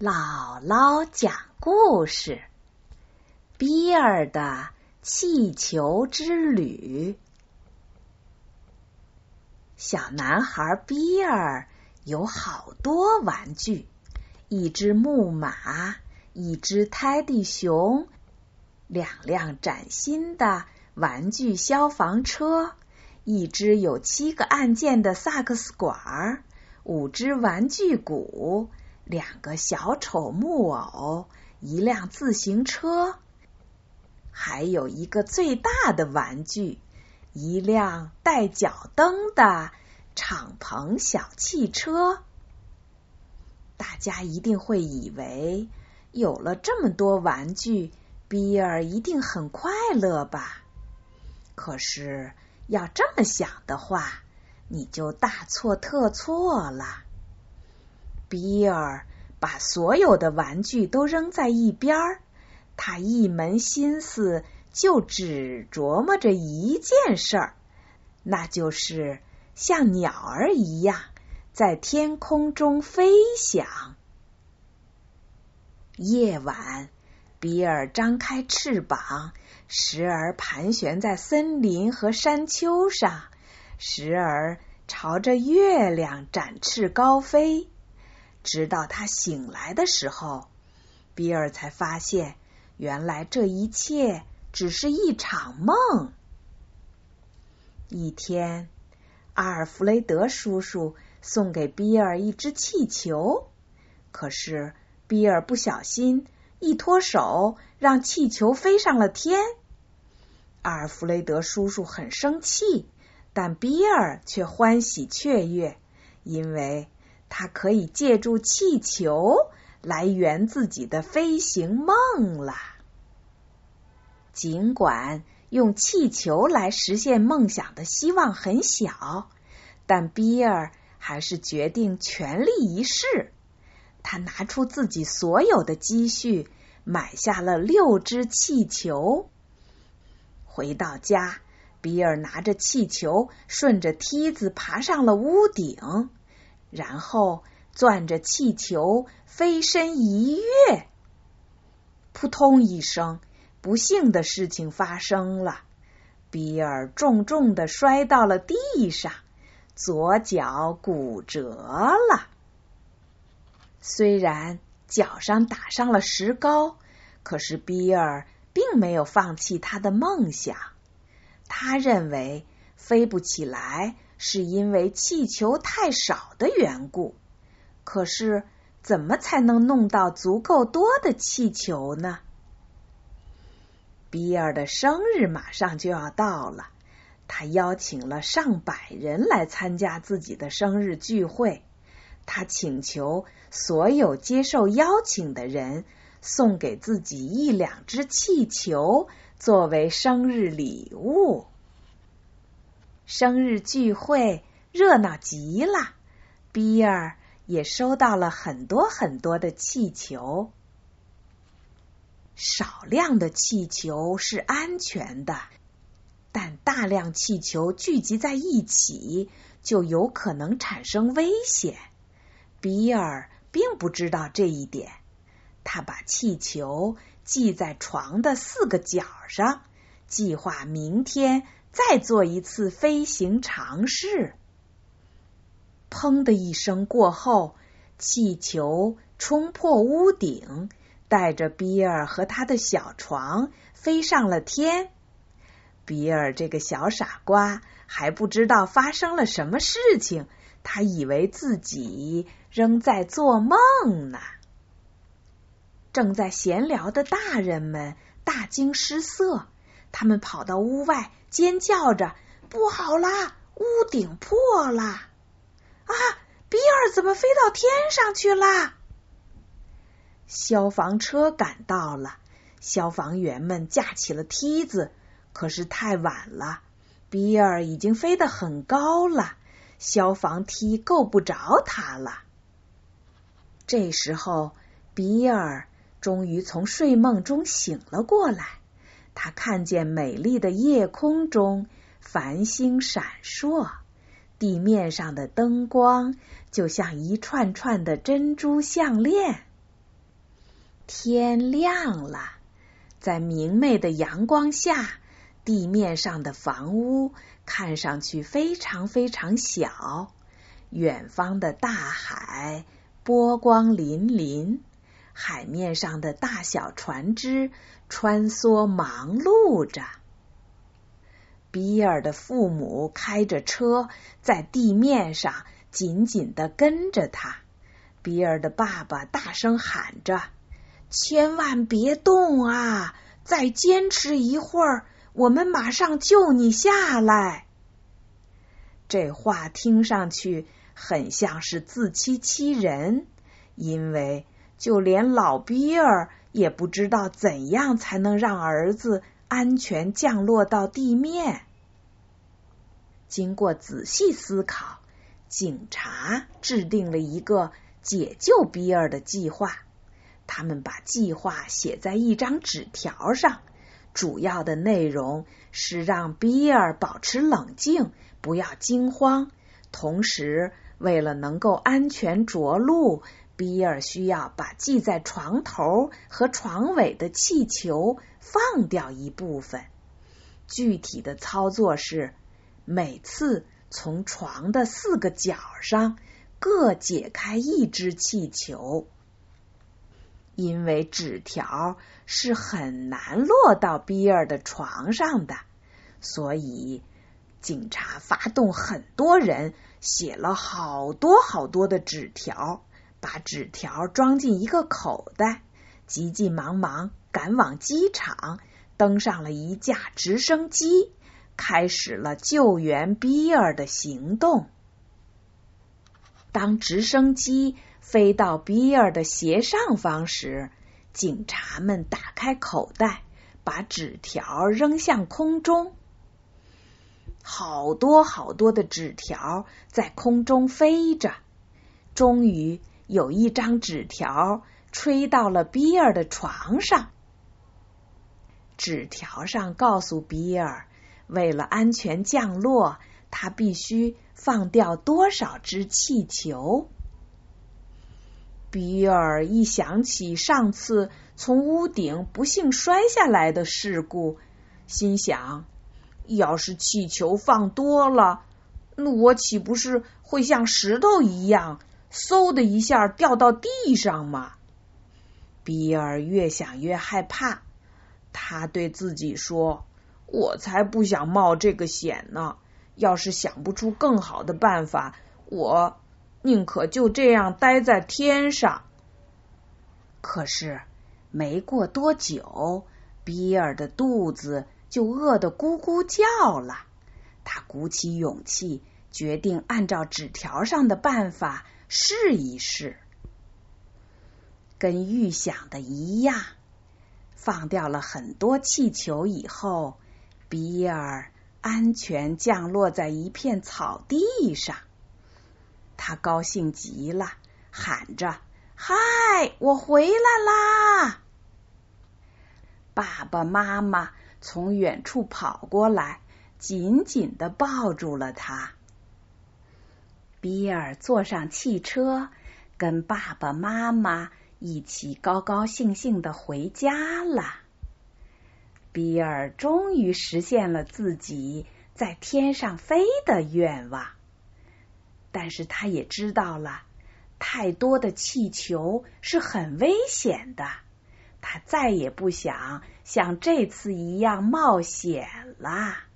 姥姥讲故事：比尔的气球之旅。小男孩比尔有好多玩具：一只木马，一只泰迪熊，两辆崭新的玩具消防车，一只有七个按键的萨克斯管，五只玩具鼓。两个小丑木偶，一辆自行车，还有一个最大的玩具——一辆带脚蹬的敞篷小汽车。大家一定会以为，有了这么多玩具，比尔一定很快乐吧？可是，要这么想的话，你就大错特错了。比尔把所有的玩具都扔在一边儿，他一门心思就只琢磨着一件事儿，那就是像鸟儿一样在天空中飞翔。夜晚，比尔张开翅膀，时而盘旋在森林和山丘上，时而朝着月亮展翅高飞。直到他醒来的时候，比尔才发现，原来这一切只是一场梦。一天，阿尔弗雷德叔叔送给比尔一只气球，可是比尔不小心一脱手，让气球飞上了天。阿尔弗雷德叔叔很生气，但比尔却欢喜雀跃，因为。他可以借助气球来圆自己的飞行梦了。尽管用气球来实现梦想的希望很小，但比尔还是决定全力一试。他拿出自己所有的积蓄，买下了六只气球。回到家，比尔拿着气球，顺着梯子爬上了屋顶。然后攥着气球飞身一跃，扑通一声，不幸的事情发生了。比尔重重的摔到了地上，左脚骨折了。虽然脚上打上了石膏，可是比尔并没有放弃他的梦想。他认为飞不起来。是因为气球太少的缘故。可是，怎么才能弄到足够多的气球呢？比尔的生日马上就要到了，他邀请了上百人来参加自己的生日聚会。他请求所有接受邀请的人送给自己一两只气球作为生日礼物。生日聚会热闹极了，比尔也收到了很多很多的气球。少量的气球是安全的，但大量气球聚集在一起就有可能产生危险。比尔并不知道这一点，他把气球系在床的四个角上，计划明天。再做一次飞行尝试。砰的一声过后，气球冲破屋顶，带着比尔和他的小床飞上了天。比尔这个小傻瓜还不知道发生了什么事情，他以为自己仍在做梦呢。正在闲聊的大人们大惊失色。他们跑到屋外，尖叫着：“不好啦！屋顶破了！啊，比尔怎么飞到天上去了？”消防车赶到了，消防员们架起了梯子，可是太晚了，比尔已经飞得很高了，消防梯够不着他了。这时候，比尔终于从睡梦中醒了过来。他看见美丽的夜空中繁星闪烁，地面上的灯光就像一串串的珍珠项链。天亮了，在明媚的阳光下，地面上的房屋看上去非常非常小。远方的大海波光粼粼，海面上的大小船只穿梭忙碌着。比尔的父母开着车在地面上紧紧的跟着他。比尔的爸爸大声喊着：“千万别动啊！再坚持一会儿，我们马上救你下来。”这话听上去很像是自欺欺人，因为就连老比尔也不知道怎样才能让儿子安全降落到地面。经过仔细思考，警察制定了一个。解救比尔的计划，他们把计划写在一张纸条上，主要的内容是让比尔保持冷静，不要惊慌。同时，为了能够安全着陆，比尔需要把系在床头和床尾的气球放掉一部分。具体的操作是，每次从床的四个角上。各解开一只气球，因为纸条是很难落到比尔的床上的，所以警察发动很多人，写了好多好多的纸条，把纸条装进一个口袋，急急忙忙赶往机场，登上了一架直升机，开始了救援比尔的行动。当直升机飞到比尔的斜上方时，警察们打开口袋，把纸条扔向空中。好多好多的纸条在空中飞着，终于有一张纸条吹到了比尔的床上。纸条上告诉比尔，为了安全降落。他必须放掉多少只气球？比尔一想起上次从屋顶不幸摔下来的事故，心想：要是气球放多了，那我岂不是会像石头一样，嗖的一下掉到地上吗？比尔越想越害怕，他对自己说：“我才不想冒这个险呢。”要是想不出更好的办法，我宁可就这样待在天上。可是没过多久，比尔的肚子就饿得咕咕叫了。他鼓起勇气，决定按照纸条上的办法试一试。跟预想的一样，放掉了很多气球以后，比尔。安全降落在一片草地上，他高兴极了，喊着：“嗨，我回来啦！”爸爸妈妈从远处跑过来，紧紧的抱住了他。比尔坐上汽车，跟爸爸妈妈一起高高兴兴的回家了。比尔终于实现了自己在天上飞的愿望，但是他也知道了太多的气球是很危险的，他再也不想像这次一样冒险了。